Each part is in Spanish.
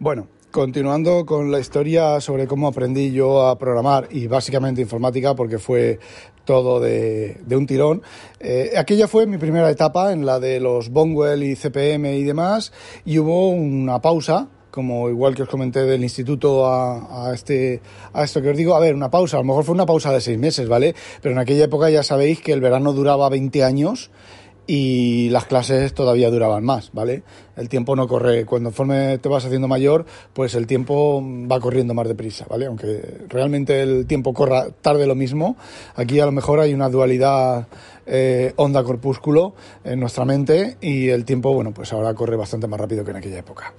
Bueno, continuando con la historia sobre cómo aprendí yo a programar y básicamente informática porque fue todo de, un tirón. Eh, aquella fue mi primera etapa en la de los Bonwell y CPM y demás y hubo una pausa como igual que os comenté del instituto a, a, este, a esto que os digo, a ver, una pausa, a lo mejor fue una pausa de seis meses, ¿vale? Pero en aquella época ya sabéis que el verano duraba 20 años y las clases todavía duraban más, ¿vale? El tiempo no corre, cuando conforme te vas haciendo mayor, pues el tiempo va corriendo más deprisa, ¿vale? Aunque realmente el tiempo corra tarde lo mismo, aquí a lo mejor hay una dualidad eh, onda-corpúsculo en nuestra mente y el tiempo, bueno, pues ahora corre bastante más rápido que en aquella época.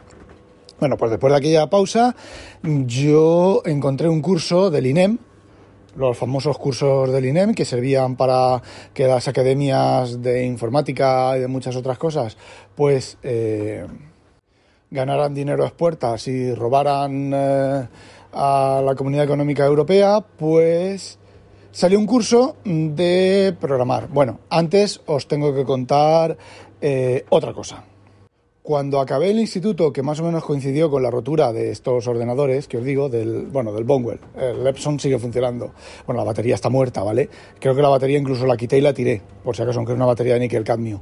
Bueno, pues después de aquella pausa, yo encontré un curso del INEM, los famosos cursos del INEM que servían para que las academias de informática y de muchas otras cosas pues eh, ganaran dinero a puertas y robaran eh, a la Comunidad Económica Europea, pues salió un curso de programar. Bueno, antes os tengo que contar eh, otra cosa. Cuando acabé el instituto, que más o menos coincidió con la rotura de estos ordenadores, que os digo, del, bueno, del Bonwell, el Epson sigue funcionando. Bueno, la batería está muerta, ¿vale? Creo que la batería incluso la quité y la tiré, por si acaso, aunque es una batería de níquel cadmio.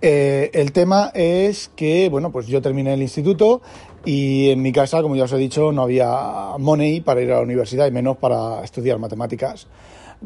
Eh, el tema es que, bueno, pues yo terminé el instituto y en mi casa, como ya os he dicho, no había money para ir a la universidad y menos para estudiar matemáticas.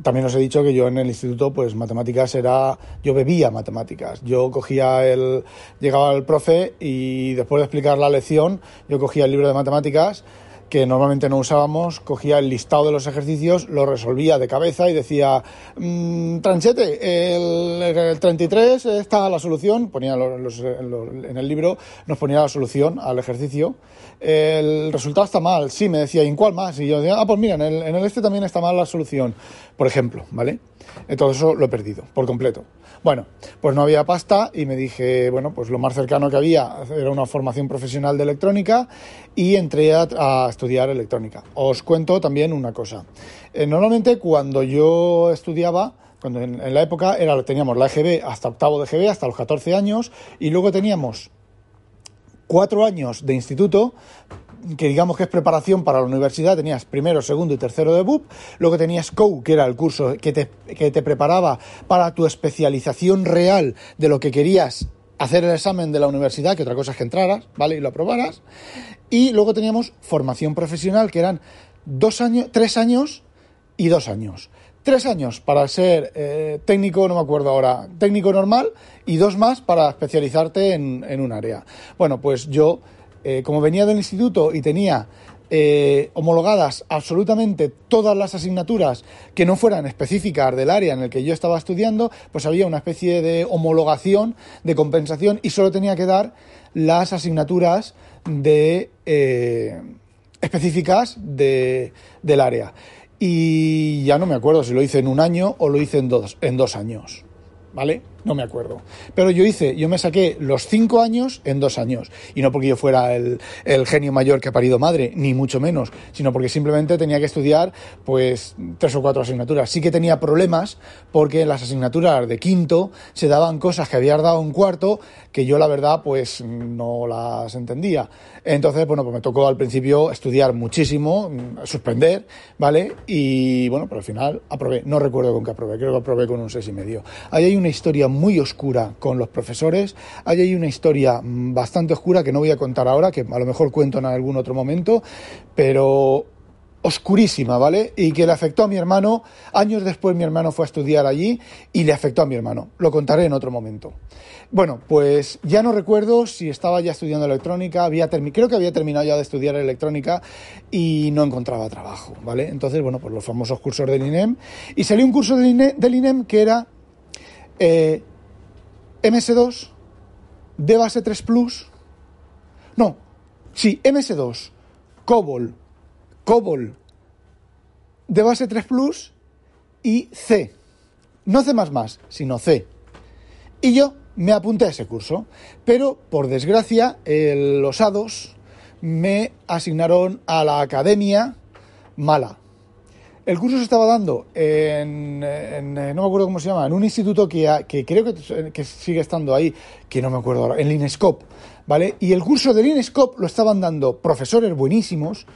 También os he dicho que yo en el instituto, pues matemáticas era, yo bebía matemáticas. Yo cogía el, llegaba el profe y después de explicar la lección, yo cogía el libro de matemáticas que normalmente no usábamos, cogía el listado de los ejercicios, lo resolvía de cabeza y decía, mmm, tranchete, el, 33 está la solución, ponía en el libro, nos ponía la solución al ejercicio, el resultado está mal, sí, me decía, ¿y en cuál más? Y yo decía, ah, pues mira, en el, en el este también está mal la solución, por ejemplo, ¿vale? Entonces eso lo he perdido, por completo. Bueno, pues no había pasta y me dije, bueno, pues lo más cercano que había era una formación profesional de electrónica y entré a, estudiar electrónica. Os cuento también una cosa. Eh, normalmente cuando yo estudiaba, cuando en, en, la época era, teníamos la EGB hasta octavo de EGB, hasta los 14 años, y luego teníamos cuatro años de instituto que digamos que es preparación para la universidad, tenías primero, segundo y tercero de BUP, luego tenías COU, que era el curso que te, que te preparaba para tu especialización real de lo que querías hacer el examen de la universidad, que otra cosa es que entraras, ¿vale? Y lo aprobaras. Y luego teníamos formación profesional, que eran dos años, tres años y dos años. Tres años para ser eh, técnico, no me acuerdo ahora, técnico normal, y dos más para especializarte en, en un área. Bueno, pues yo eh, como venía del instituto y tenía eh, homologadas absolutamente todas las asignaturas que no fueran específicas del área en el que yo estaba estudiando, pues había una especie de homologación, de compensación y solo tenía que dar las asignaturas de, eh, específicas de, del área. Y ya no me acuerdo si lo hice en un año o lo hice en dos, en dos años. ¿Vale? No me acuerdo. Pero yo hice, yo me saqué los cinco años en dos años. Y no porque yo fuera el, genio mayor que ha parido madre, ni mucho menos, sino porque simplemente tenía que estudiar pues tres o cuatro asignaturas. Sí que tenía problemas porque en las asignaturas de quinto se daban cosas que había dado un cuarto que yo la verdad pues no las entendía. Entonces, bueno, pues me tocó al principio estudiar muchísimo, suspender, ¿vale? Y bueno, pero al final aprobé. No recuerdo con qué aprobé, creo que aprobé con un seis y medio. Ahí hay una historia muy oscura con los profesores. Hay ahí una historia mm, bastante oscura que no voy a contar ahora, que a lo mejor cuento en algún otro momento, pero oscurísima, ¿vale? Y que le afectó a mi hermano. Años después mi hermano fue a estudiar allí y le afectó a mi hermano. Lo contaré en otro momento. Bueno, pues ya no recuerdo si estaba ya estudiando electrónica, había creo que había terminado ya de estudiar electrónica y no encontraba trabajo, ¿vale? Entonces, bueno, pues los famosos cursos del INEM. Y salió un curso del INEM que era eh, MS2, de base 3 Plus, no, Sí, MS2, COBOL, COBOL de base 3 Plus y C. No C, sino C. Y yo me apunté a ese curso, pero por desgracia los hados me asignaron a la academia mala. El curso se estaba dando en, eh, no me acuerdo cómo se llama, en un instituto que, que creo que, sigue estando ahí, que no me acuerdo ahora, en Linescop, ¿vale? Y el curso de Linescop lo estaban dando profesores buenísimos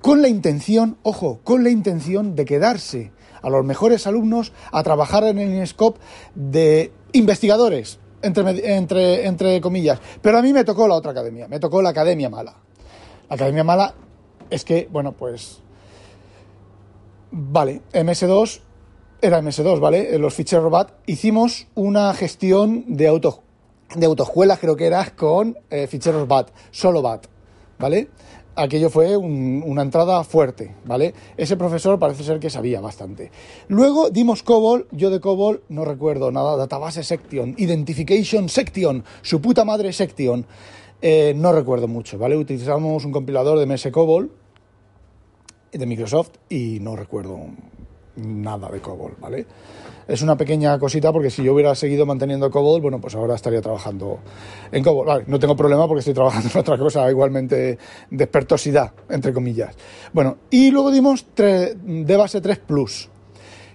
con la intención, ojo, con la intención de quedarse a los mejores alumnos a trabajar en el Linescop de investigadores, entre, entre, entre comillas. Pero a mí me tocó la otra academia, me tocó la academia mala. La academia mala es que, bueno, pues Vale, MS2 era MS2, ¿vale? Los ficheros BAT. Hicimos una gestión de auto de autoescuelas, creo que era, con eh, ficheros BAT, solo BAT, ¿vale? Aquello fue una entrada fuerte, ¿vale? Ese profesor parece ser que sabía bastante. Luego dimos COBOL, yo de COBOL no recuerdo nada, database section, identification section, su puta madre section, eh, no recuerdo mucho, ¿vale? Utilizamos un compilador de MS COBOL, de Microsoft y no recuerdo nada de COBOL, ¿vale? Es una pequeña cosita porque si yo hubiera seguido manteniendo COBOL, bueno, pues ahora estaría trabajando en COBOL. Vale, no tengo problema porque estoy trabajando en otra cosa igualmente de expertosidad, entre comillas. Bueno, y luego dimos de base 3 Plus.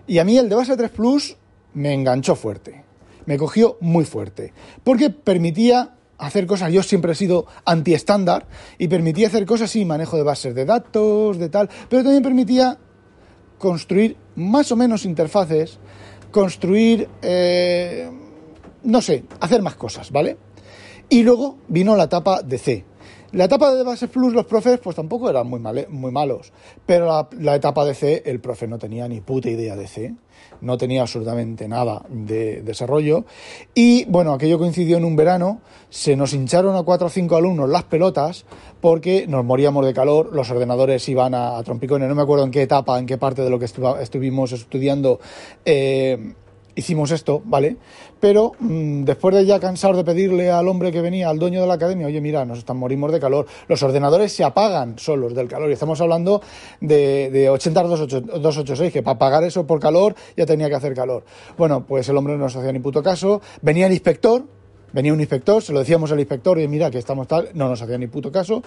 Y a mí el de base 3 Plus me enganchó fuerte. Me cogió muy fuerte. Porque permitía hacer cosas. Yo siempre he sido anti-estándar y permitía hacer cosas, sí, manejo de bases de datos, de tal, pero también permitía construir más o menos interfaces, construir, eh, no sé, hacer más cosas, ¿vale? Y luego vino la etapa de C. La etapa de Bases Plus, los profes, pues tampoco eran muy, malos, pero la, la etapa de C, el profe no tenía ni puta idea de C no tenía absolutamente nada de desarrollo. Y bueno, aquello coincidió en un verano, se nos hincharon a cuatro o cinco alumnos las pelotas porque nos moríamos de calor, los ordenadores iban a, trompicones, no me acuerdo en qué etapa, en qué parte de lo que estuvimos estudiando. Eh, hicimos esto, ¿vale? Pero mm, después de ya cansar de pedirle al hombre que venía, al dueño de la academia, oye, mira, nos están morimos de calor, los ordenadores se apagan solos del calor y estamos hablando de, de 80 286, que para apagar eso por calor ya tenía que hacer calor. Bueno, pues el hombre no nos hacía ni puto caso, venía el inspector, venía un inspector, se lo decíamos al inspector, y mira, que estamos tal, no nos hacía ni puto caso,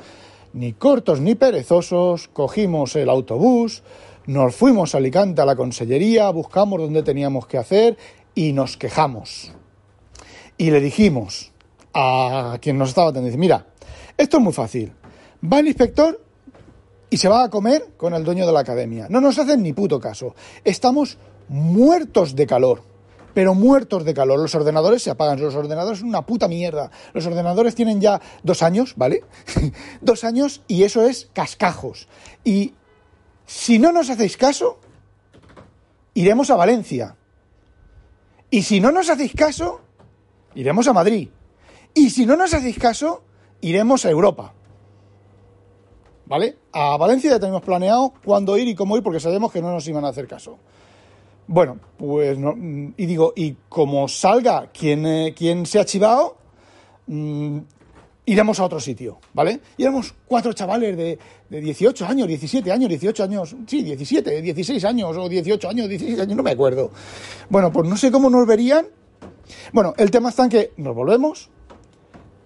ni cortos ni perezosos, cogimos el autobús, nos fuimos a Alicante a la consellería, buscamos dónde teníamos que hacer y nos quejamos. Y le dijimos a quien nos estaba atendiendo, mira, esto es muy fácil. Va el inspector y se va a comer con el dueño de la academia. No nos hacen ni puto caso. Estamos muertos de calor, pero muertos de calor. Los ordenadores se apagan. Los ordenadores son una puta mierda. Los ordenadores tienen ya dos años, ¿vale? dos años y eso es cascajos. Y si no nos hacéis caso, iremos a Valencia. Y si no nos hacéis caso, iremos a Madrid. Y si no nos hacéis caso, iremos a Europa. ¿Vale? A Valencia ya tenemos planeado cuándo ir y cómo ir porque sabemos que no nos iban a hacer caso. Bueno, pues no, y digo, y como salga quien, eh, se ha chivado, mm, iremos a otro sitio, ¿vale? Y éramos cuatro chavales de, de 18 años, 17 años, 18 años, sí, 17, 16 años o 18 años, 16 años, no me acuerdo. Bueno, pues no sé cómo nos verían. Bueno, el tema está en que nos volvemos,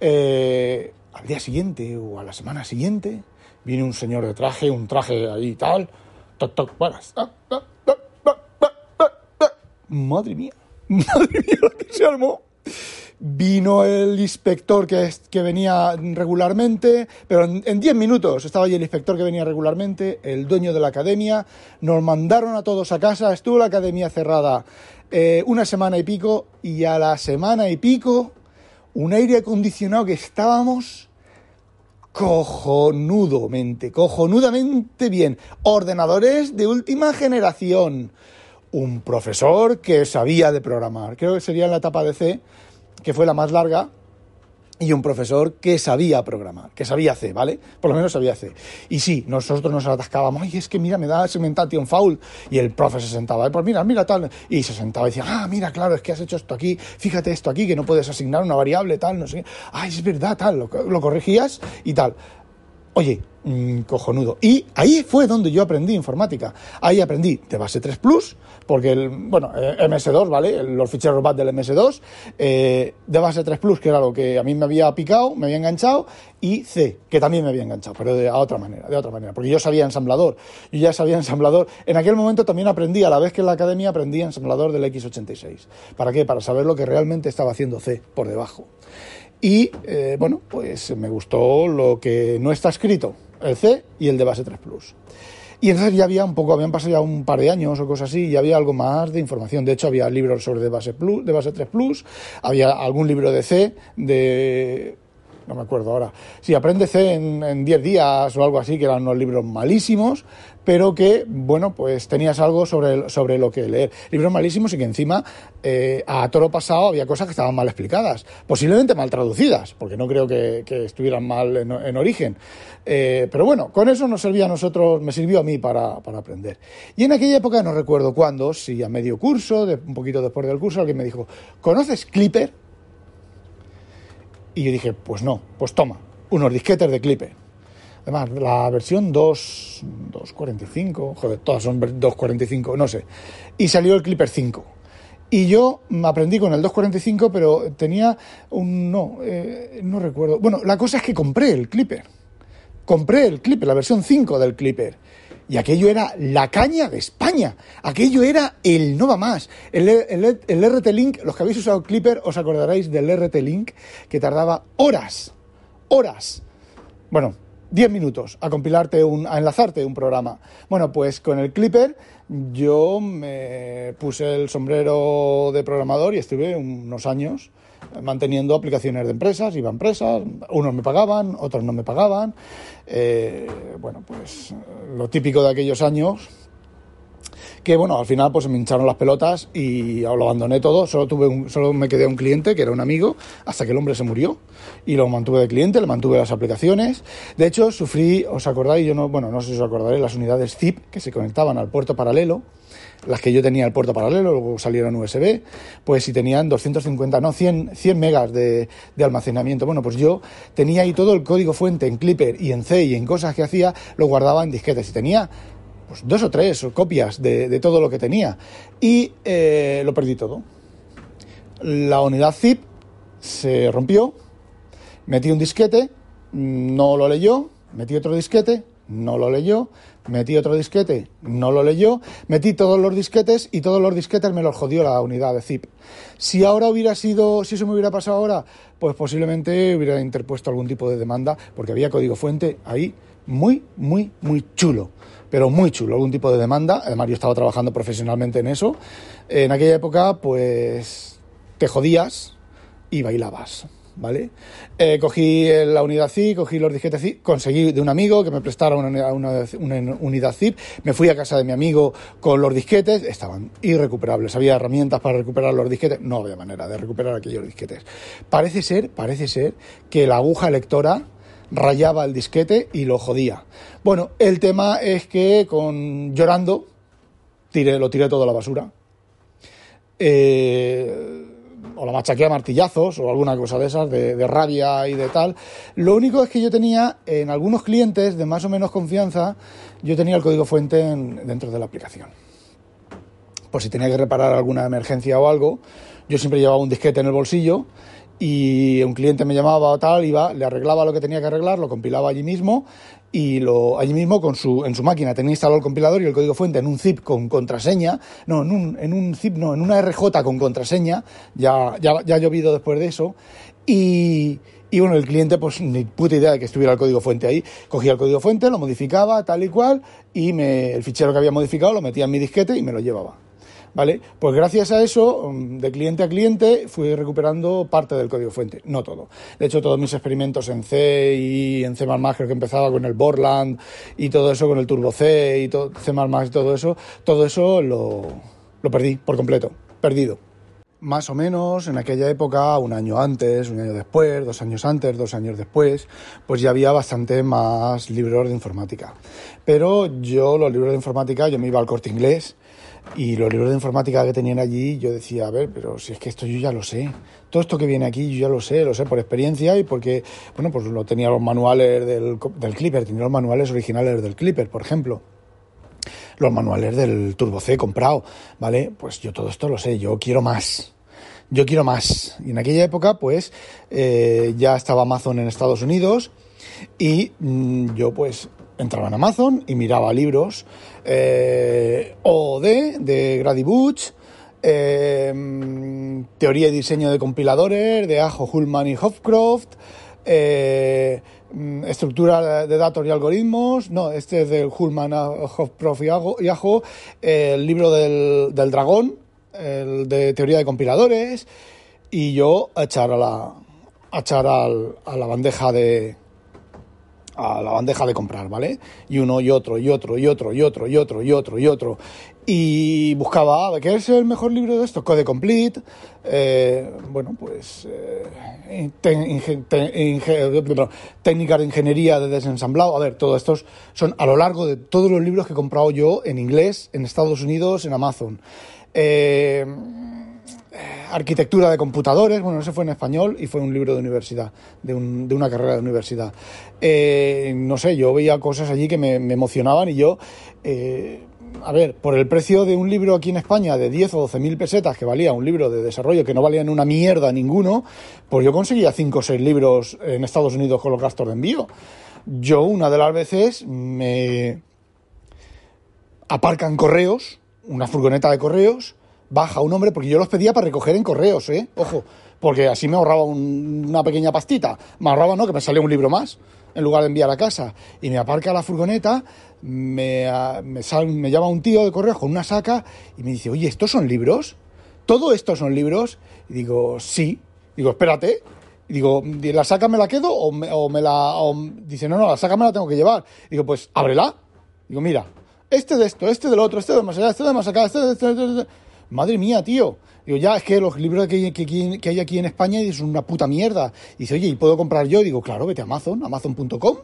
eh, al día siguiente o a la semana siguiente, viene un señor de traje, un traje ahí y tal, toc, toc, buenas. Madre mía, madre mía, lo que se armó. Vino el inspector que, que venía regularmente, pero en 10 minutos estaba allí el inspector que venía regularmente, el dueño de la academia, nos mandaron a todos a casa, estuvo la academia cerrada eh, una semana y pico, y a la semana y pico, un aire acondicionado que estábamos cojonudamente, cojonudamente bien, ordenadores de última generación, un profesor que sabía de programar, creo que sería en la etapa de C, que fue la más larga, y un profesor que sabía programar, que sabía C, ¿vale? Por lo menos sabía C. Y sí, nosotros nos atascábamos, ay, es que mira, me da segmentation foul. Y el profe se sentaba, pues mira, mira tal. Y se sentaba y decía, ah, mira, claro, es que has hecho esto aquí, fíjate esto aquí, que no puedes asignar una variable tal, no sé. Ay, es verdad, tal, lo, lo corregías y tal. Oye, mm, cojonudo. Y ahí fue donde yo aprendí informática. Ahí aprendí de base 3 Plus, porque el, bueno, eh, MS2, ¿vale? Los ficheros BAT del MS2, eh, de base 3 Plus, que era lo que a mí me había picado, me había enganchado, y C, que también me había enganchado, pero de a otra manera, de otra manera, porque yo sabía ensamblador, yo ya sabía ensamblador. En aquel momento también aprendí, a la vez que en la academia aprendí ensamblador del X86. ¿Para qué? Para saber lo que realmente estaba haciendo C por debajo. Y eh, bueno, pues me gustó lo que no está escrito, el C y el de base 3 Plus. Y entonces ya había un poco, habían pasado ya un par de años o cosas así, y había algo más de información. De hecho, había libros sobre de base, plus, de base 3 Plus, había algún libro de C, de no me acuerdo ahora. Sí, Aprende C en 10 días o algo así, que eran unos libros malísimos, pero que, bueno, pues tenías algo sobre, sobre lo que leer. Libros malísimos y que encima eh, a toro pasado había cosas que estaban mal explicadas, posiblemente mal traducidas, porque no creo que, estuvieran mal en, origen. Eh, pero bueno, con eso nos servía a nosotros, me sirvió a mí para, para, aprender. Y en aquella época, no recuerdo cuándo, si a medio curso, de, un poquito después del curso, alguien me dijo, ¿conoces Clipper? Y yo dije, pues no, pues toma, unos disquetes de Clipper. Además, la versión 2, 2.45, joder, todas son 2.45, no sé. Y salió el Clipper 5. Y yo aprendí con el 2.45, pero tenía un... No, eh, no recuerdo. Bueno, la cosa es que compré el Clipper. Compré el Clipper, la versión 5 del Clipper. Y aquello era la caña de España. Aquello era el no va más. El, el, RT Link, los que habéis usado Clipper, os acordaréis del RT Link, que tardaba horas, horas. Bueno, 10 minutos a compilarte un, a enlazarte un programa. Bueno, pues con el Clipper yo me puse el sombrero de programador y estuve unos años manteniendo aplicaciones de empresas, iba a empresas, unos me pagaban, otros no me pagaban. Eh, bueno, pues lo típico de aquellos años, que bueno, al final pues me hincharon las pelotas y lo abandoné todo, solo tuve un, solo me quedé un cliente que era un amigo hasta que el hombre se murió y lo mantuve de cliente, le mantuve las aplicaciones. De hecho, sufrí, os acordáis, yo no, bueno, no sé si os acordaréis, las unidades zip que se conectaban al puerto paralelo las que yo tenía el puerto paralelo, luego salieron USB, pues si tenían 250, no, 100, 100 megas de, almacenamiento. Bueno, pues yo tenía ahí todo el código fuente en Clipper y en C y en cosas que hacía, lo guardaba en disquetes y tenía pues, dos o tres copias de, todo lo que tenía y eh, lo perdí todo. La unidad zip se rompió, metí un disquete, no lo leyó, metí otro disquete, no lo leyó, metí otro disquete, no lo leyó, metí todos los disquetes y todos los disquetes me los jodió la unidad de zip. Si ahora hubiera sido, si eso me hubiera pasado ahora, pues posiblemente hubiera interpuesto algún tipo de demanda, porque había código fuente ahí muy, muy, muy chulo, pero muy chulo, algún tipo de demanda. Además, yo estaba trabajando profesionalmente en eso. En aquella época, pues te jodías y bailabas. ¿vale? Eh, cogí la unidad zip, cogí los disquetes zip, conseguí de un amigo que me prestara una, una, unidad zip, me fui a casa de mi amigo con los disquetes, estaban irrecuperables, había herramientas para recuperar los disquetes, no había manera de recuperar aquellos disquetes. Parece ser, parece ser que la aguja lectora rayaba el disquete y lo jodía. Bueno, el tema es que con llorando tiré, lo tiré todo a la basura. Eh, o la machaqué a martillazos o alguna cosa de esas, de, rabia y de tal. Lo único es que yo tenía en algunos clientes de más o menos confianza, yo tenía el código fuente dentro de la aplicación. Por si tenía que reparar alguna emergencia o algo, yo siempre llevaba un disquete en el bolsillo y un cliente me llamaba o tal, iba, le arreglaba lo que tenía que arreglar, lo compilaba allí mismo y lo, allí mismo con su, en su máquina tenía instalado el compilador y el código fuente en un zip con contraseña, no, en un, en un zip, no, en una RJ con contraseña, ya, ya, ya ha llovido después de eso, y, y bueno, el cliente, pues ni puta idea de que estuviera el código fuente ahí. Cogía el código fuente, lo modificaba tal y cual, y me, el fichero que había modificado lo metía en mi disquete y me lo llevaba. ¿Vale? Pues gracias a eso, mm, de cliente a cliente, fui recuperando parte del código fuente, no todo. De hecho, todos mis experimentos en C y en C++, creo que empezaba con el Borland y todo eso, con el Turbo C y todo, C++ y todo eso, todo eso lo, lo perdí por completo, perdido más o menos en aquella época, un año antes, un año después, dos años antes, dos años después, pues ya había bastante más libros de informática. Pero yo, los libros de informática, yo me iba al corte inglés Y los libros de informática que tenían allí, yo decía, a ver, pero si es que esto yo ya lo sé. Todo esto que viene aquí yo ya lo sé, lo sé por experiencia y porque, bueno, pues lo tenía los manuales del, del Clipper, tenía los manuales originales del Clipper, por ejemplo los manuales del Turbo C comprado, ¿vale? Pues yo todo esto lo sé, yo quiero más. Yo quiero más. Y en aquella época, pues, eh, ya estaba Amazon en Estados Unidos y mm, yo, pues, entraba en Amazon y miraba libros eh, de Grady Butch, eh, Teoría y diseño de compiladores de Ajo, Hullman y Hofcroft, eh, Mm, estructura de datos y algoritmos, no, este es de Hullman, Hofprof y Ajo, el libro del, del, dragón, el de teoría de compiladores, y yo a echar a la, a echar al, a la bandeja de, a la bandeja de comprar, ¿vale? Y uno y otro y otro y otro y otro y otro y otro y otro. Y buscaba, ¿qué es el mejor libro de esto? Code Complete. Eh, bueno, pues eh, técnicas de ingeniería de desensamblado. A ver, todos estos son a lo largo de todos los libros que he comprado yo en inglés, en Estados Unidos, en Amazon. Eh, arquitectura de computadores, bueno, ese fue en español y fue un libro de universidad, de, una carrera de universidad. Eh, no sé, yo veía cosas allí que me, emocionaban y yo, eh, a ver, por el precio de un libro aquí en España de 10 o 12 mil pesetas que valía un libro de desarrollo que no valía una mierda ninguno, pues yo conseguía 5 o 6 libros en Estados Unidos con los gastos de envío. Yo una de las veces me aparcan correos, una furgoneta de correos, baja un hombre, porque yo los pedía para recoger en correos, ¿eh? Ojo, porque así me ahorraba una pequeña pastita. Me ahorraba, ¿no? Que me salía un libro más en lugar de enviar a casa. Y me aparca la furgoneta, me, me, me llama un tío de correos con una saca y me dice, oye, ¿estos son libros? ¿Todo esto son libros? Y digo, sí. Digo, espérate. Digo, ¿la saca me la quedo o me, la...? dice, no, no, la saca me la tengo que llevar. digo, pues ábrela. Digo, mira, este de esto, este del otro, este de más allá, este de más acá, este de... Este, este, este, madre mía, tío. Digo, ya, es que los libros que, que, hay aquí en España son una puta mierda. Y dice, oye, ¿y puedo comprar yo? Digo, claro, vete a Amazon, amazon.com,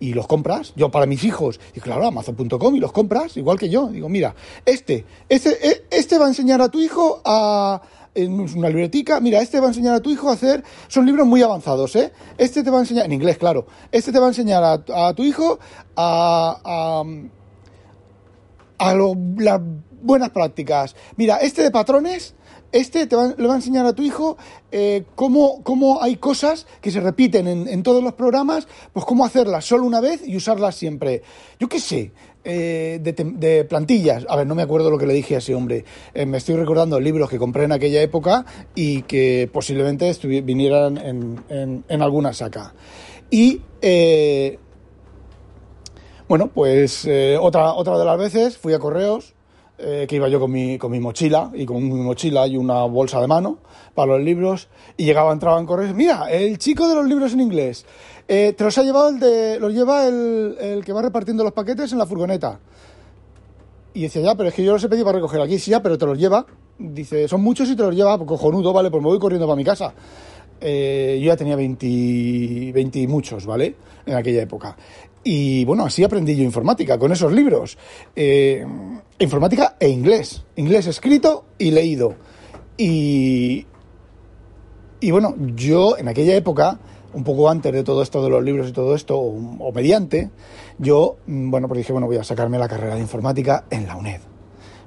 y los compras. Yo para mis hijos. Y claro, amazon.com, y los compras, igual que yo. Digo, mira, este, este, e, este va a enseñar a tu hijo a en una libretica, mira, este va a enseñar a tu hijo a hacer, son libros muy avanzados, ¿eh? Este te va a enseñar, en inglés, claro, este te va a enseñar a, tu hijo a, a, a lo, buenas prácticas. Mira, este de patrones, este te le va a enseñar a tu hijo eh, cómo, cómo, hay cosas que se repiten en, todos los programas, pues cómo hacerlas solo una vez y usarlas siempre. Yo qué sé, eh, de, plantillas. A ver, no me acuerdo lo que le dije a ese hombre. Eh, me estoy recordando libros que compré en aquella época y que posiblemente vinieran en, en, en, alguna saca. Y bueno, pues otra, otra de las veces fui a correos eh, que iba yo con mi, con mi mochila y con mi mochila y una bolsa de mano para los libros y llegaba, entraba en correos, mira, el chico de los libros en inglés, eh, te los ha llevado el de, los lleva el, el, que va repartiendo los paquetes en la furgoneta. Y decía, ya, pero es que yo los he pedido para recoger aquí, sí, ya, pero te los lleva. Dice, son muchos y te los lleva, pues cojonudo, vale, pues me voy corriendo para mi casa. Eh, yo ya tenía 20, 20 y muchos, ¿vale? En aquella época. Y bueno, así aprendí yo informática, con esos libros. Eh, informática e inglés. Inglés escrito y leído. Y, y bueno, yo en aquella época, un poco antes de todo esto de los libros y todo esto, o, mediante, yo, mm, bueno, pues dije, bueno, voy a sacarme la carrera de informática en la UNED.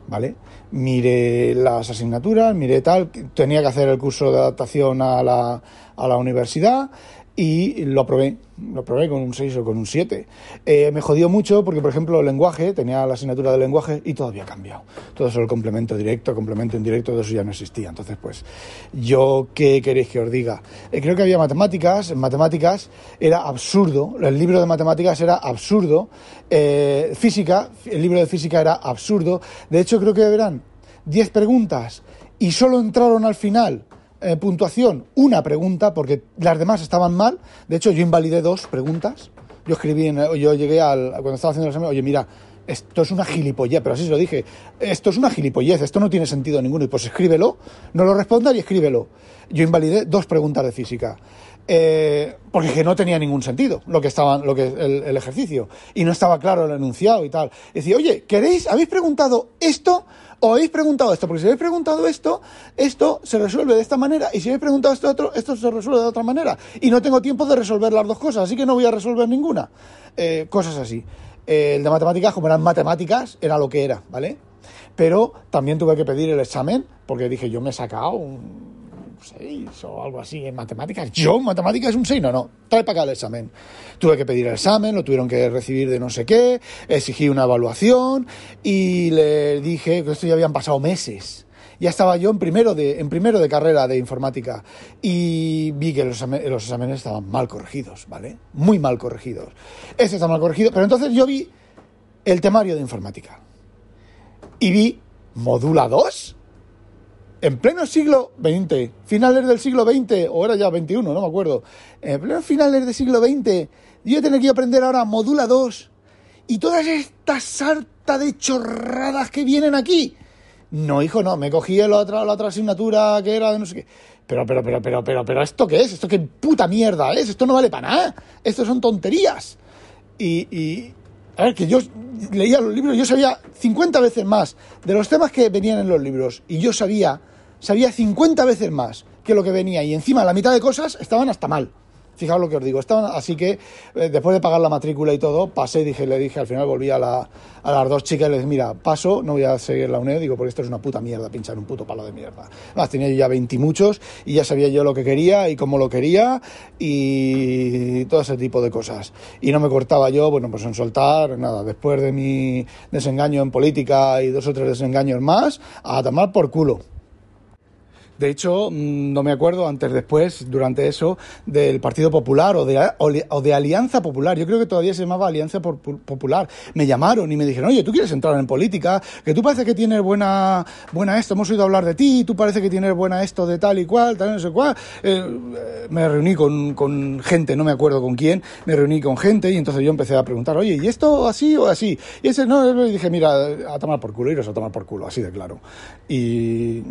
¿Vale? Miré las asignaturas, miré tal, tenía que hacer el curso de adaptación a la, a la universidad y lo aprobé, lo probé con un 6 o con un 7. Eh, me jodió mucho porque, por ejemplo, el lenguaje, tenía la asignatura de lenguaje y todavía ha cambiado. Todo eso, el complemento directo, complemento indirecto, todo eso ya no existía. Entonces, pues, yo, ¿qué queréis que os diga? Eh, creo que había matemáticas, matemáticas era absurdo, el libro de matemáticas era absurdo, eh, física, el libro de física era absurdo. De hecho, creo que eran 10 preguntas y solo entraron al final eh, puntuación una pregunta, porque las demás estaban mal. De hecho, yo invalidé dos preguntas. Yo escribí, en, yo llegué al, cuando estaba haciendo el examen, oye, mira, esto es una gilipollez, pero así se lo dije, esto es una gilipollez, esto no tiene sentido ninguno, y pues escríbelo, no lo respondas y escríbelo. Yo invalidé dos preguntas de física. Eh, porque que no tenía ningún sentido lo que estaba, lo que el, el, ejercicio y no estaba claro el enunciado y tal. Decía, oye, ¿queréis? ¿Habéis preguntado esto? ¿O habéis preguntado esto? Porque si habéis preguntado esto, esto se resuelve de esta manera. Y si habéis preguntado esto otro, esto se resuelve de otra manera. Y no tengo tiempo de resolver las dos cosas, así que no voy a resolver ninguna. Eh, cosas así. Eh, el de matemáticas, como eran matemáticas, era lo que era, ¿vale? Pero también tuve que pedir el examen, porque dije, yo me he sacado un 6 o algo así en matemáticas. Yo en matemáticas un 6, no, no, trae para acá el examen. Tuve que pedir el examen, lo tuvieron que recibir de no sé qué, exigí una evaluación y le dije que esto ya habían pasado meses. Ya estaba yo en primero de, en primero de carrera de informática y vi que los, los exámenes estaban mal corregidos, ¿vale? Muy mal corregidos. Este está mal corregido, pero entonces yo vi el temario de informática y vi modula 2 en pleno siglo XX, finales del siglo XX, o era ya XXI, no me acuerdo, en pleno finales del siglo XX, yo tenía que aprender ahora Modula 2 y todas estas sarta de chorradas que vienen aquí. No, hijo, no, me cogí la otra, la otra asignatura que era de no sé qué. Pero, pero, pero, pero, pero, pero, ¿esto qué es? ¿Esto qué puta mierda es? Esto no vale para nada. Esto son tonterías. Y, y, a ver, que yo leía los libros, yo sabía 50 veces más de los temas que venían en los libros. Y yo sabía, sabía 50 veces más que lo que venía. Y encima la mitad de cosas estaban hasta mal. Fijaos lo que os digo. Estaban, así que eh, después de pagar la matrícula y todo, pasé, dije, le dije, al final volví a, la, a las dos chicas y les dije, mira, paso, no voy a seguir la UNED, digo, porque esto es una puta mierda, pinchar un puto palo de mierda. Además, tenía yo ya veintimuchos y, y ya sabía yo lo que quería y cómo lo quería y todo ese tipo de cosas. Y no me cortaba yo, bueno, pues en soltar, nada, después de mi desengaño en política y dos o tres desengaños más, a tomar por culo. De hecho, mm, no me acuerdo antes, después, durante eso, del Partido Popular o de, Alianza Popular. Yo creo que todavía se llamaba Alianza Popular. Me llamaron y me dijeron, oye, ¿tú quieres entrar en política? Que tú parece que tienes buena, buena esto, hemos oído hablar de ti, tú parece que tienes buena esto de tal y cual, tal y no sé cuál. Eh, me reuní con, con gente, no me acuerdo con quién, me reuní con gente y entonces yo empecé a preguntar, oye, ¿y esto así o así? Y ese no, y dije, mira, a tomar por culo, iros a tomar por culo, así de claro. Y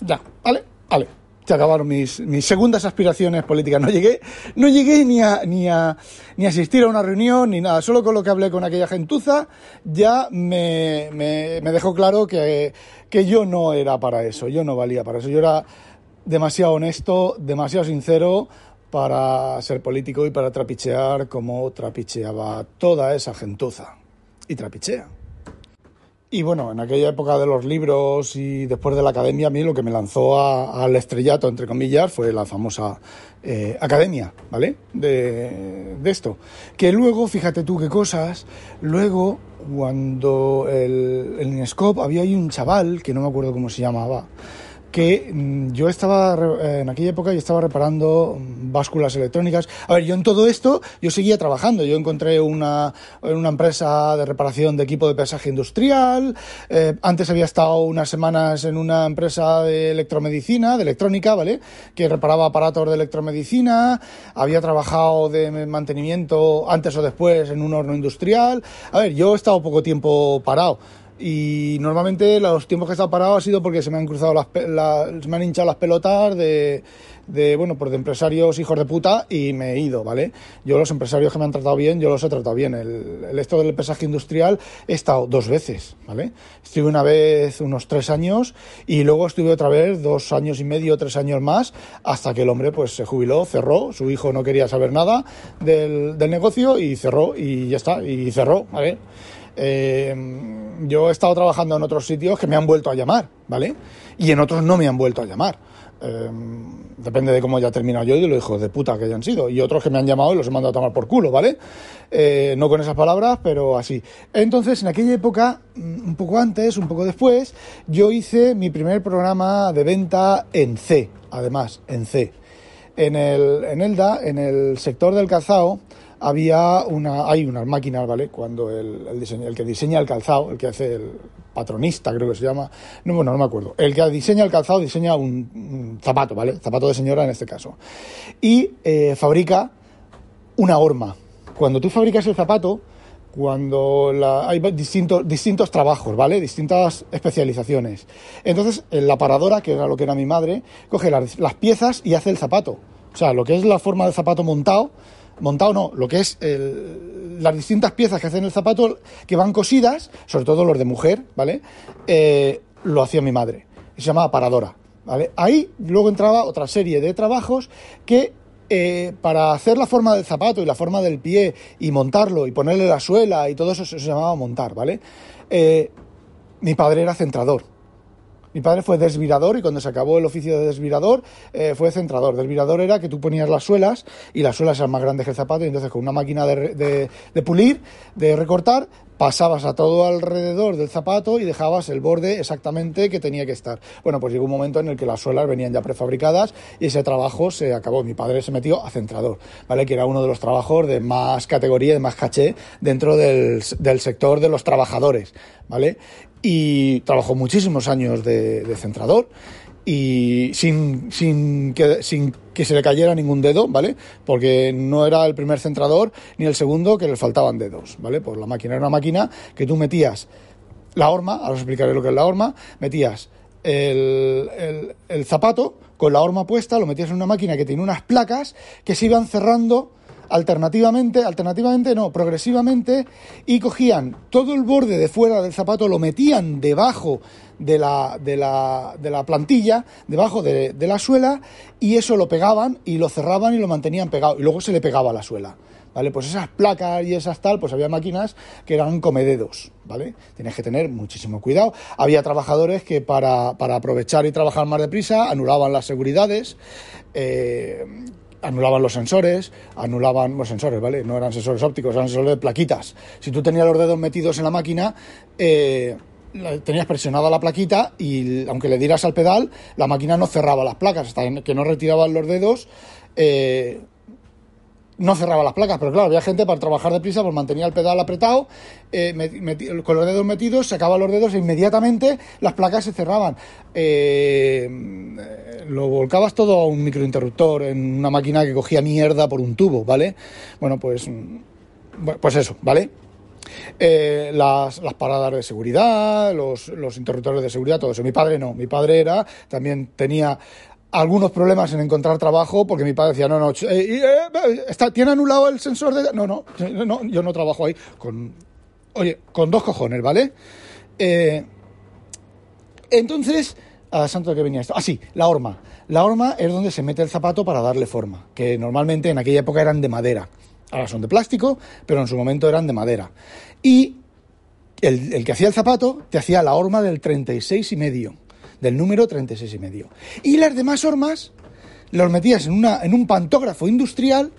ya, ¿vale? Vale. Se acabaron mis, mis segundas aspiraciones políticas. No llegué, no llegué ni a, ni a ni asistir a una reunión ni nada. Solo con lo que hablé con aquella gentuza ya me, me, me dejó claro que, que yo no era para eso, yo no valía para eso. Yo era demasiado honesto, demasiado sincero para ser político y para trapichear como trapicheaba toda esa gentuza. Y trapichea. Y bueno, en aquella época de los libros y después de la academia, a mí lo que me lanzó a, al estrellato, entre comillas, fue la famosa eh, academia, ¿vale? De, de, esto. Que luego, fíjate tú qué cosas, luego, cuando el, el Inescope, había ahí un chaval, que no me acuerdo cómo se llamaba, que yo estaba en aquella época yo estaba reparando básculas electrónicas. A ver, yo en todo esto yo seguía trabajando. Yo encontré una, una empresa de reparación de equipo de pesaje industrial. Eh, antes había estado unas semanas en una empresa de electromedicina, de electrónica, ¿vale? Que reparaba aparatos de electromedicina. Había trabajado de mantenimiento antes o después en un horno industrial. A ver, yo he estado poco tiempo parado y normalmente los tiempos que he estado parado ha sido porque se me han cruzado las, la, se me han hinchado las pelotas de, de bueno pues de empresarios hijos de puta y me he ido vale yo los empresarios que me han tratado bien yo los he tratado bien. El, el esto del pesaje industrial he estado dos veces vale estuve una vez unos tres años y luego estuve otra vez dos años y medio tres años más hasta que el hombre pues se jubiló cerró su hijo no quería saber nada del, del negocio y cerró y ya está y cerró vale eh, yo he estado trabajando en otros sitios que me han vuelto a llamar, ¿vale? Y en otros no me han vuelto a llamar. Eh, depende de cómo haya terminado yo y de los hijos de puta que hayan sido. Y otros que me han llamado y los he mandado a tomar por culo, ¿vale? Eh, no con esas palabras, pero así. Entonces, en aquella época, un poco antes, un poco después, yo hice mi primer programa de venta en C, además, en C. En el, en Elda, en el sector del calzado, había una, hay unas máquinas, ¿vale? Cuando el, el, diseño, el que diseña el calzado, el que hace el patronista, creo que se llama, no, bueno, no me acuerdo, el que diseña el calzado diseña un, zapato, ¿vale? Zapato de señora en este caso. Y eh, fabrica una horma. Cuando tú fabricas el zapato, cuando hay distintos, distintos trabajos, ¿vale? Distintas especializaciones. Entonces, la paradora, que era lo que era mi madre, coge las, piezas y hace el zapato. O sea, lo que es la forma del zapato montado, montado no, lo que es las distintas piezas que hacen el zapato, que van cosidas, sobre todo los de mujer, ¿vale? Eh, lo hacía mi madre. Se llamaba paradora. ¿Vale? Ahí luego entraba otra serie de trabajos que eh, para hacer la forma del zapato y la forma del pie y montarlo y ponerle la suela y todo eso se llamaba montar, ¿vale? Eh, mi padre era centrador. Mi padre fue desvirador y cuando se acabó el oficio de desvirador eh, fue centrador. Desvirador era que tú ponías las suelas y las suelas eran más grandes que el zapato y entonces con una máquina de, de pulir, de recortar, pasabas a todo alrededor del zapato y dejabas el borde exactamente que tenía que estar. Bueno, pues llegó un momento en el que las suelas venían ya prefabricadas y ese trabajo se acabó. Mi padre se metió a centrador, ¿vale? Que era uno de los trabajos de más categoría, de más caché dentro del, sector de los trabajadores, ¿vale? Y trabajó muchísimos años de, de centrador y sin, sin, que, sin que se le cayera ningún dedo, ¿vale? Porque no era el primer centrador ni el segundo que le faltaban dedos, ¿vale? Pues la máquina era una máquina que tú metías la horma, ahora os explicaré lo que es la horma, metías el, el, el zapato con la horma puesta, lo metías en una máquina que tiene unas placas que se iban cerrando alternativamente, alternativamente no, progresivamente, y cogían todo el borde de fuera del zapato, lo metían debajo de la, de la, de la plantilla, debajo de, la suela, y eso lo pegaban y lo cerraban y lo mantenían pegado, y luego se le pegaba a la suela. ¿Vale? Pues esas placas y esas tal, pues había máquinas que eran comededos, ¿vale? Tienes que tener muchísimo cuidado. Había trabajadores que para, para aprovechar y trabajar más deprisa anulaban las seguridades, eh, anulaban los sensores, anulaban los sensores, ¿vale? No eran sensores ópticos, eran sensores de plaquitas. Si tú tenías los dedos metidos en la máquina, eh, tenías presionada la plaquita y aunque le dieras al pedal, la máquina no cerraba las placas, hasta que no retiraban los dedos. Eh, no cerraba las placas, pero claro, había gente para trabajar deprisa, pues mantenía el pedal apretado, eh, con los dedos metidos, sacaba los dedos e inmediatamente las placas se cerraban. Eh, lo volcabas todo a un microinterruptor en una máquina que cogía mierda por un tubo, ¿vale? Bueno, pues, pues eso, ¿vale? Eh, las, las, paradas de seguridad, los, los, interruptores de seguridad, todo eso. Mi padre no, mi padre era, también tenía algunos problemas en encontrar trabajo porque mi padre decía, no, no, eh, eh, está, ¿tiene anulado el sensor de...? No, no, no, yo no trabajo ahí con... Oye, con dos cojones, ¿vale? Eh, entonces, a santo que venía esto. Ah, sí, la horma. La horma es donde se mete el zapato para darle forma, que normalmente en aquella época eran de madera. Ahora son de plástico, pero en su momento eran de madera. Y el, el que hacía el zapato te hacía la horma del 36 y medio del número 36 y medio. Y las demás hormas los metías en, una, en un pantógrafo industrial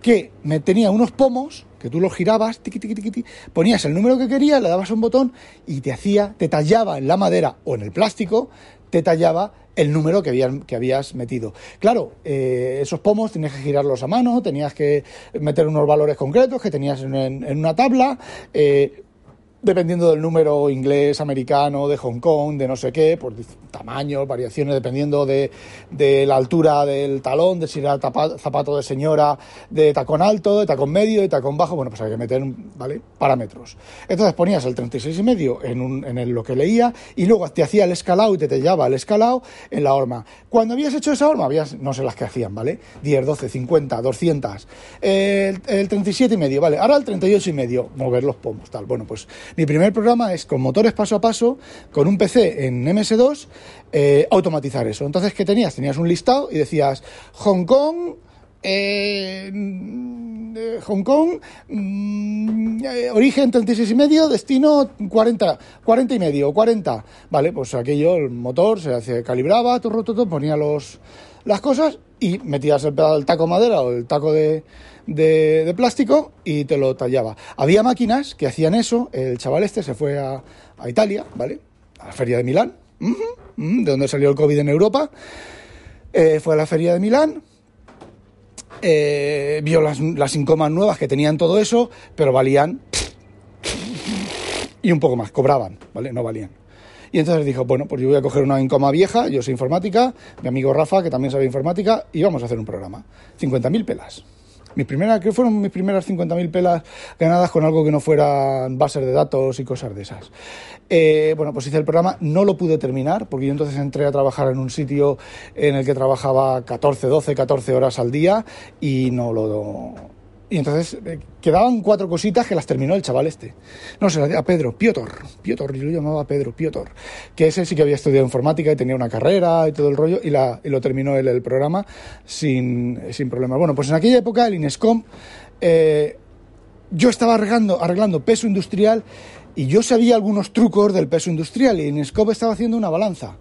que me tenía unos pomos que tú los girabas, tiqui, ponías el número que querías, le dabas un botón y te hacía, te tallaba en la madera o en el plástico, te tallaba el número que, habían, que habías metido. Claro, eh, esos pomos tenías que girarlos a mano, tenías que meter unos valores concretos que tenías en, en una tabla. Eh, dependiendo del número inglés, americano, de Hong Kong, de no sé qué, por tamaños, variaciones, dependiendo de, de, la altura del talón, de si era zapato de señora de tacón alto, de tacón medio, de tacón bajo, bueno, pues hay que meter, ¿vale? Parámetros. Entonces ponías el 36 y medio en, un, en lo que leía y luego te hacía el escalado y te tallaba el escalado en la horma. Cuando habías hecho esa horma, habías, no sé las que hacían, ¿vale? 10, 12, 50, 200, el, el 37 y medio, ¿vale? Ahora el 38 y medio, mover los pomos, tal. Bueno, pues mi primer programa es con motores paso a paso, con un PC en MS2, eh, automatizar eso. Entonces, ¿qué tenías? Tenías un listado y decías Hong Kong, eh, Hong Kong, mm, eh, origen 36 y medio, destino 40, 40 y medio, 40. Vale, pues aquello, el motor se calibraba, todo, todo, ponía los, las cosas y metías el, el taco madera o el taco de, plástico y te lo tallaba. Había máquinas que hacían eso. El chaval este se fue a, Italia, ¿vale? A la feria de Milán, de donde salió el COVID en Europa. Eh, fue a la feria de Milán. Eh, vio las, las nuevas que tenían todo eso, pero valían y un poco más, cobraban, ¿vale? No valían. Y entonces dijo, bueno, pues yo voy a coger una incoma vieja, yo soy informática, mi amigo Rafa, que también sabe informática, y vamos a hacer un programa. 50.000 pelas Mi primera, creo que fueron mis primeras 50.000 pelas ganadas con algo que no fueran bases de datos y cosas de esas. Eh, bueno, pues hice el programa, no lo pude terminar porque yo entonces entré a trabajar en un sitio en el que trabajaba 14, 12, 14 horas al día y no lo y entonces eh, quedaban cuatro cositas que las terminó el chaval este. No sé, a Pedro, Piotr, Piotr, yo lo llamaba Pedro, Piotr, que ese sí que había estudiado informática y tenía una carrera y todo el rollo, y, la, y lo terminó el programa sin, sin problemas. Bueno, pues en aquella época el Inescom, eh, yo estaba arreglando, arreglando peso industrial y yo sabía algunos trucos del peso industrial y Inescom estaba haciendo una balanza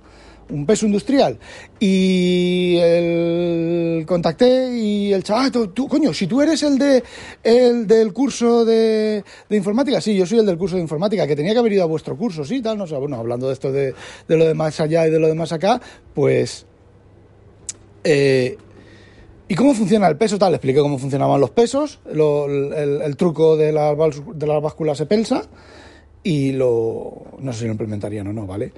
un peso industrial. Y el, contacté y el chaval, tú, coño, si tú eres el, de, el del curso de, de, informática, sí, yo soy el del curso de informática, que tenía que haber ido a vuestro curso, sí, tal, no sé, bueno, hablando de esto de, de lo de más allá y de lo de más acá, pues... Eh, ¿Y cómo funciona el peso? Tal, le expliqué cómo funcionaban los pesos, el, truco de la, de la báscula se pelsa y lo... no sé si lo implementarían o no, ¿vale?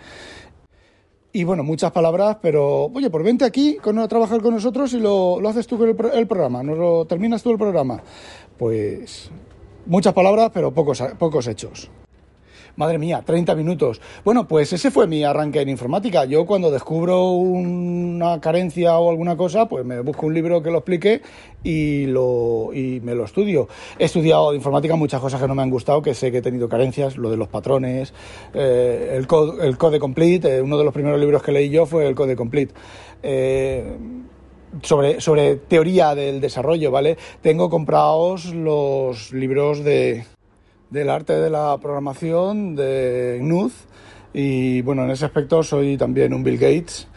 Y bueno, muchas palabras, pero oye, por pues vente aquí con, a trabajar con nosotros y lo, lo haces tú con el, el, programa, no lo terminas tú el programa. Pues muchas palabras, pero pocos, pocos hechos. Madre mía, 30 minutos. Bueno, pues ese fue mi arranque en informática. Yo cuando descubro una carencia o alguna cosa, pues me busco un libro que lo explique y, lo, y me lo estudio. He estudiado informática muchas cosas que no me han gustado, que sé que he tenido carencias, lo de los patrones, eh, el, code, el Code Complete, eh, uno de los primeros libros que leí yo fue el Code Complete. Eh, sobre, sobre teoría del desarrollo, ¿vale? Tengo comprados los libros de, del arte de la programación de Gnuz y bueno, en ese aspecto soy también un Bill Gates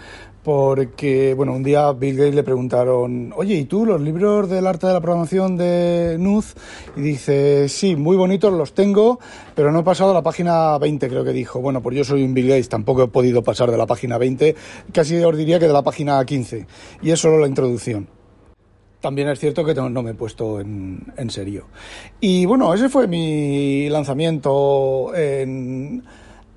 porque bueno, un día Bill Gates le preguntaron, oye, ¿y tú los libros del arte de la programación de Nuz? Y dice, sí, muy bonitos los tengo, pero no he pasado a la página 20, creo que dijo. Bueno, pues yo soy un Bill Gates, tampoco he podido pasar de la página 20, casi os diría que de la página 15. Y es solo la introducción también es cierto que no me he puesto en, en, serio. Y bueno, ese fue mi lanzamiento en,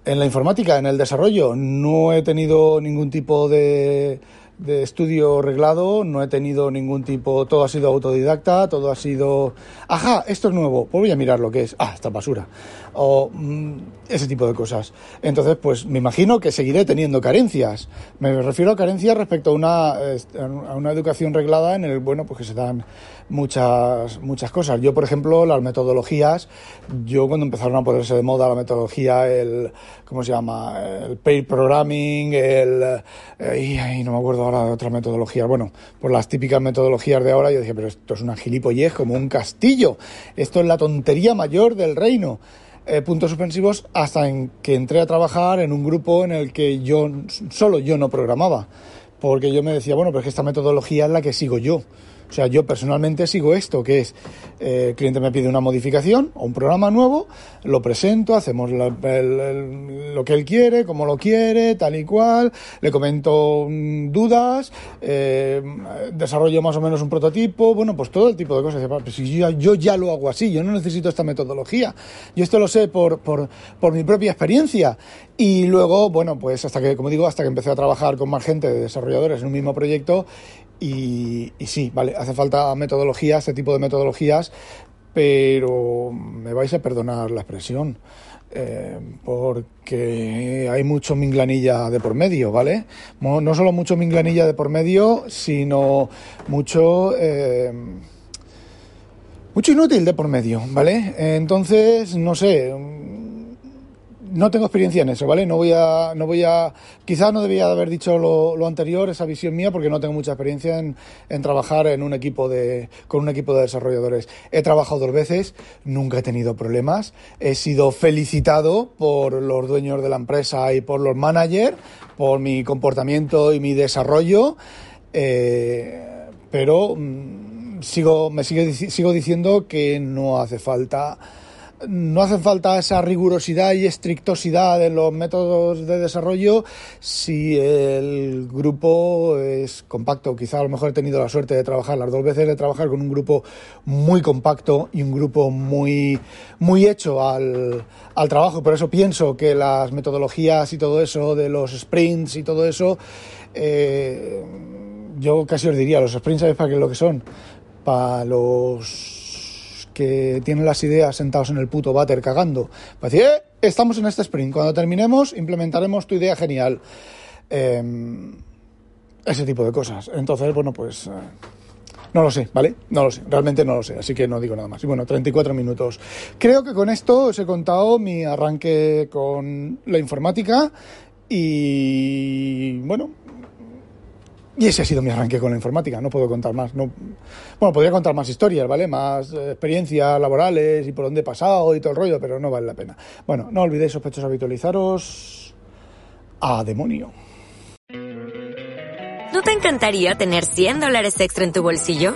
en la informática, en el desarrollo. No he tenido ningún tipo de de estudio reglado, no he tenido ningún tipo, todo ha sido autodidacta, todo ha sido, ajá, esto es nuevo, pues voy a mirar lo que es, ah, esta basura, o mm, ese tipo de cosas. Entonces, pues me imagino que seguiré teniendo carencias. Me refiero a carencias respecto a una, a una educación reglada en el, bueno, pues que se dan muchas, muchas cosas. Yo, por ejemplo, las metodologías, yo cuando empezaron a ponerse de moda la metodología, el, ¿cómo se llama? El pair programming, el, eh, no me acuerdo ahora de otra metodología. Bueno, por las típicas metodologías de ahora, yo decía, pero esto es una gilipollez como un castillo. Esto es la tontería mayor del reino. Eh, puntos suspensivos hasta en que entré a trabajar en un grupo en el que yo, solo yo no programaba. Porque yo me decía, bueno, pero es que esta metodología es la que sigo yo. O sea, yo personalmente sigo esto, que es, eh, el cliente me pide una modificación o un programa nuevo, lo presento, hacemos lo que él quiere, como lo quiere, tal y cual, le comento mm, dudas, eh, desarrollo más o menos un prototipo, bueno, pues todo el tipo de cosas. Pues si yo, yo, ya lo hago así, yo no necesito esta metodología. Yo esto lo sé por, por, por mi propia experiencia. Y luego, bueno, pues hasta que, como digo, hasta que empecé a trabajar con más gente de desarrolladores en un mismo proyecto y, sí, vale, hace falta metodologías, este tipo de metodologías, pero me vais a perdonar la expresión. Eh, porque hay mucho minglanilla de por medio, ¿vale? No solo mucho minglanilla de por medio, sino mucho... Eh, mucho inútil de por medio, ¿vale? Entonces, no sé, no tengo experiencia en eso, ¿vale? No voy a, no voy a, quizás no debía haber dicho lo, anterior, esa visión mía, porque no tengo mucha experiencia en, en, trabajar en un equipo de, con un equipo de desarrolladores. He trabajado dos veces, nunca he tenido problemas, he sido felicitado por los dueños de la empresa y por los managers, por mi comportamiento y mi desarrollo, eh, pero mm, sigo, me sigo diciendo que no hace falta no hace falta esa rigurosidad y estrictosidad en los métodos de desarrollo si el grupo es compacto. Quizá a lo mejor he tenido la suerte de trabajar las dos veces, de trabajar con un grupo muy compacto y un grupo muy, muy hecho al, al trabajo. Por eso pienso que las metodologías y todo eso, de los sprints y todo eso, eh, yo casi os diría, los sprints, ¿sabéis para qué es lo que son? para los que tienen las ideas sentados en el puto váter cagando, para decir, eh, estamos en este sprint, cuando terminemos implementaremos tu idea genial. Em, ese tipo de cosas. Entonces, bueno, pues... Eh, no lo sé, ¿vale? No lo sé, realmente no lo sé, así que no digo nada más. Y bueno, 34 minutos. Creo que con esto os he contado mi arranque con la informática y bueno, y ese ha sido mi arranque con la informática, no puedo contar más. No, bueno, podría contar más historias, ¿vale? Más eh, experiencias laborales y por dónde he pasado y todo el rollo, pero no vale la pena. Bueno, no olvidéis, sospechosos, habitualizaros. ¡A demonio! ¿No te encantaría tener 100 dólares extra en tu bolsillo?